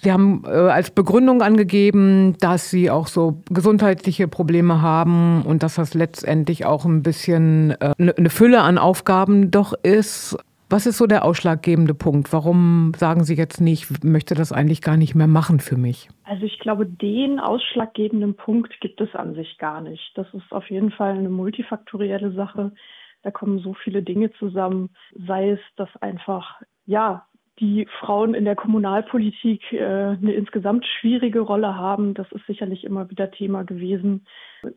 Sie haben äh, als Begründung angegeben, dass Sie auch so gesundheitliche Probleme haben und dass das letztendlich auch ein bisschen äh, eine ne Fülle an Aufgaben doch ist. Was ist so der ausschlaggebende Punkt? Warum sagen Sie jetzt nicht, ich möchte das eigentlich gar nicht mehr machen für mich? Also ich glaube, den ausschlaggebenden Punkt gibt es an sich gar nicht. Das ist auf jeden Fall eine multifaktorielle Sache. Da kommen so viele Dinge zusammen, sei es, dass einfach, ja, die Frauen in der Kommunalpolitik äh, eine insgesamt schwierige Rolle haben. Das ist sicherlich immer wieder Thema gewesen.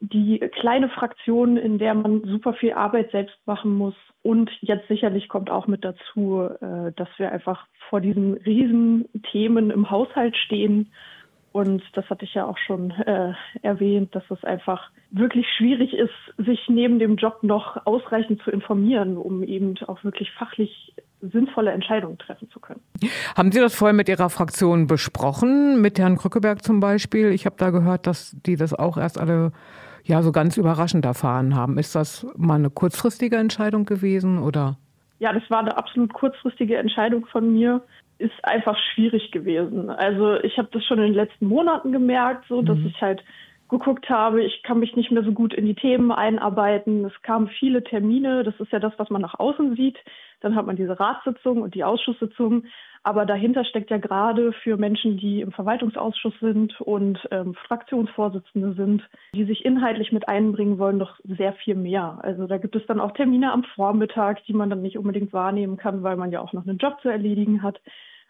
Die kleine Fraktion, in der man super viel Arbeit selbst machen muss. Und jetzt sicherlich kommt auch mit dazu, äh, dass wir einfach vor diesen Riesenthemen im Haushalt stehen und das hatte ich ja auch schon äh, erwähnt, dass es einfach wirklich schwierig ist, sich neben dem Job noch ausreichend zu informieren, um eben auch wirklich fachlich sinnvolle Entscheidungen treffen zu können. Haben Sie das vorher mit Ihrer Fraktion besprochen, mit Herrn Krückeberg zum Beispiel? Ich habe da gehört, dass die das auch erst alle ja so ganz überraschend erfahren haben. Ist das mal eine kurzfristige Entscheidung gewesen oder? Ja, das war eine absolut kurzfristige Entscheidung von mir ist einfach schwierig gewesen. Also ich habe das schon in den letzten Monaten gemerkt, so dass mhm. ich halt geguckt habe, ich kann mich nicht mehr so gut in die Themen einarbeiten. Es kamen viele Termine, das ist ja das, was man nach außen sieht. Dann hat man diese Ratssitzung und die Ausschusssitzung. Aber dahinter steckt ja gerade für Menschen, die im Verwaltungsausschuss sind und ähm, Fraktionsvorsitzende sind, die sich inhaltlich mit einbringen wollen, noch sehr viel mehr. Also da gibt es dann auch Termine am Vormittag, die man dann nicht unbedingt wahrnehmen kann, weil man ja auch noch einen Job zu erledigen hat.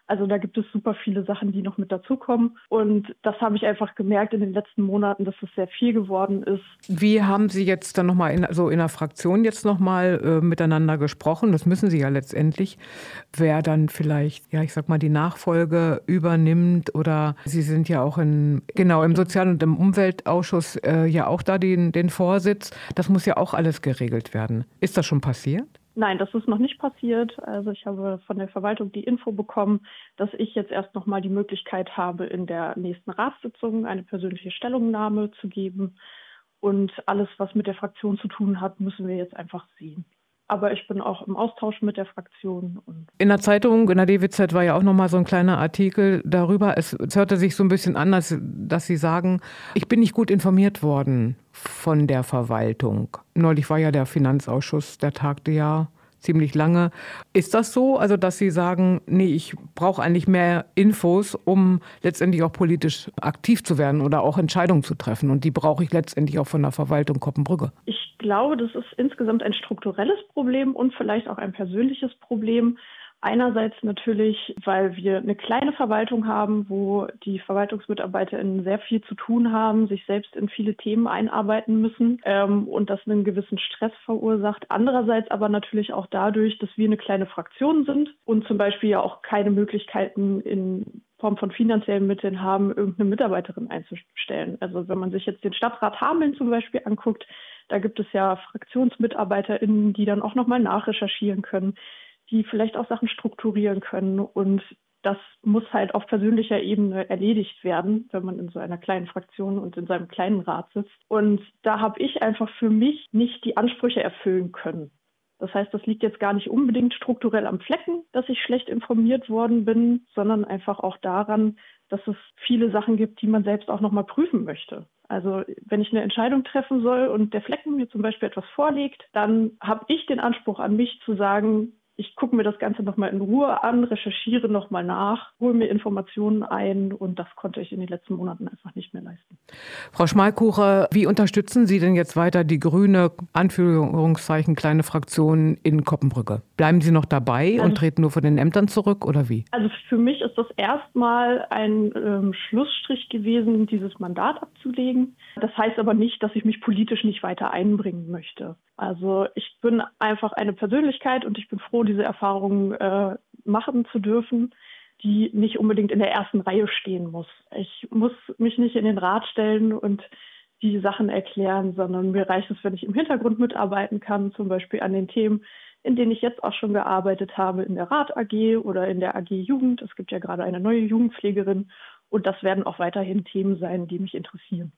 Also da gibt es super viele Sachen, die noch mit dazukommen. Und das habe ich einfach gemerkt in den letzten Monaten, dass es sehr viel geworden ist. Wie haben Sie jetzt dann nochmal in, also in der Fraktion jetzt nochmal äh, miteinander gesprochen? Das müssen Sie ja letztendlich. Wer dann vielleicht, ja, ich sag mal, die Nachfolge übernimmt oder Sie sind ja auch in, genau, im Sozial- und im Umweltausschuss äh, ja auch da den, den Vorsitz. Das muss ja auch alles geregelt werden. Ist das schon passiert? Nein, das ist noch nicht passiert. Also ich habe von der Verwaltung die Info bekommen, dass ich jetzt erst noch mal die Möglichkeit habe, in der nächsten Ratssitzung eine persönliche Stellungnahme zu geben. Und alles, was mit der Fraktion zu tun hat, müssen wir jetzt einfach sehen. Aber ich bin auch im Austausch mit der Fraktion. in der Zeitung, in der DWZ war ja auch noch mal so ein kleiner Artikel darüber. Es, es hörte sich so ein bisschen an, dass, dass Sie sagen, ich bin nicht gut informiert worden von der Verwaltung. Neulich war ja der Finanzausschuss, der tagte ja ziemlich lange. Ist das so, also dass Sie sagen, nee, ich brauche eigentlich mehr Infos, um letztendlich auch politisch aktiv zu werden oder auch Entscheidungen zu treffen? Und die brauche ich letztendlich auch von der Verwaltung Koppenbrügge. Ich glaube, das ist insgesamt ein strukturelles Problem und vielleicht auch ein persönliches Problem. Einerseits natürlich, weil wir eine kleine Verwaltung haben, wo die VerwaltungsmitarbeiterInnen sehr viel zu tun haben, sich selbst in viele Themen einarbeiten müssen ähm, und das einen gewissen Stress verursacht. Andererseits aber natürlich auch dadurch, dass wir eine kleine Fraktion sind und zum Beispiel ja auch keine Möglichkeiten in Form von finanziellen Mitteln haben, irgendeine Mitarbeiterin einzustellen. Also wenn man sich jetzt den Stadtrat Hameln zum Beispiel anguckt, da gibt es ja FraktionsmitarbeiterInnen, die dann auch nochmal nachrecherchieren können die vielleicht auch Sachen strukturieren können. Und das muss halt auf persönlicher Ebene erledigt werden, wenn man in so einer kleinen Fraktion und in seinem kleinen Rat sitzt. Und da habe ich einfach für mich nicht die Ansprüche erfüllen können. Das heißt, das liegt jetzt gar nicht unbedingt strukturell am Flecken, dass ich schlecht informiert worden bin, sondern einfach auch daran, dass es viele Sachen gibt, die man selbst auch nochmal prüfen möchte. Also wenn ich eine Entscheidung treffen soll und der Flecken mir zum Beispiel etwas vorlegt, dann habe ich den Anspruch an mich zu sagen, ich gucke mir das Ganze nochmal in Ruhe an, recherchiere nochmal nach, hole mir Informationen ein und das konnte ich in den letzten Monaten einfach nicht mehr leisten. Frau Schmalkucher, wie unterstützen Sie denn jetzt weiter die grüne, Anführungszeichen, kleine Fraktion in Koppenbrücke? Bleiben Sie noch dabei also, und treten nur von den Ämtern zurück oder wie? Also für mich ist das erstmal ein ähm, Schlussstrich gewesen, dieses Mandat abzulegen. Das heißt aber nicht, dass ich mich politisch nicht weiter einbringen möchte. Also ich bin einfach eine Persönlichkeit und ich bin froh, diese Erfahrungen äh, machen zu dürfen, die nicht unbedingt in der ersten Reihe stehen muss. Ich muss mich nicht in den Rat stellen und die Sachen erklären, sondern mir reicht es, wenn ich im Hintergrund mitarbeiten kann, zum Beispiel an den Themen, in denen ich jetzt auch schon gearbeitet habe, in der Rat AG oder in der AG Jugend. Es gibt ja gerade eine neue Jugendpflegerin und das werden auch weiterhin Themen sein, die mich interessieren.